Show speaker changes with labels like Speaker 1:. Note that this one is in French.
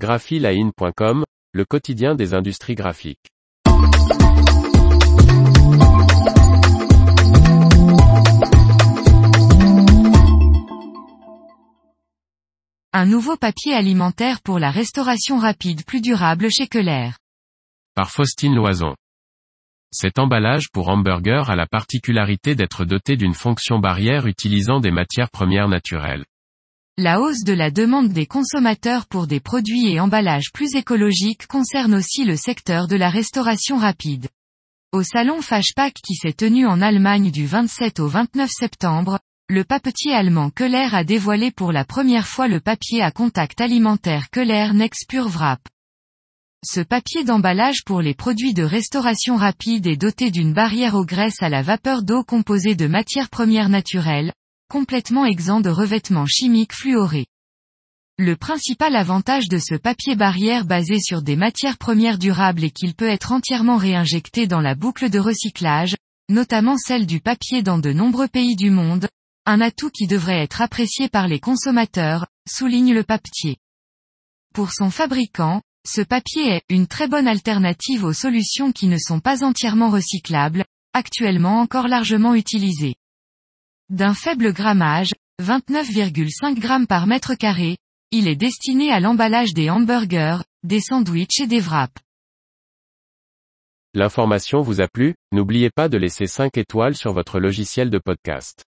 Speaker 1: graphiline.com, le quotidien des industries graphiques.
Speaker 2: Un nouveau papier alimentaire pour la restauration rapide plus durable chez Keller.
Speaker 1: Par Faustine Loison. Cet emballage pour hamburger a la particularité d'être doté d'une fonction barrière utilisant des matières premières naturelles.
Speaker 2: La hausse de la demande des consommateurs pour des produits et emballages plus écologiques concerne aussi le secteur de la restauration rapide. Au salon Fashpack qui s'est tenu en Allemagne du 27 au 29 septembre, le papetier allemand Keller a dévoilé pour la première fois le papier à contact alimentaire Keller Next Pure Wrap. Ce papier d'emballage pour les produits de restauration rapide est doté d'une barrière aux graisses à la vapeur d'eau composée de matières premières naturelles, complètement exempt de revêtements chimiques fluorés. Le principal avantage de ce papier barrière basé sur des matières premières durables est qu'il peut être entièrement réinjecté dans la boucle de recyclage, notamment celle du papier dans de nombreux pays du monde, un atout qui devrait être apprécié par les consommateurs, souligne le papetier. Pour son fabricant, ce papier est une très bonne alternative aux solutions qui ne sont pas entièrement recyclables, actuellement encore largement utilisées. D'un faible grammage, 29,5 grammes par mètre carré, il est destiné à l'emballage des hamburgers, des sandwichs et des wraps.
Speaker 1: L'information vous a plu, n'oubliez pas de laisser 5 étoiles sur votre logiciel de podcast.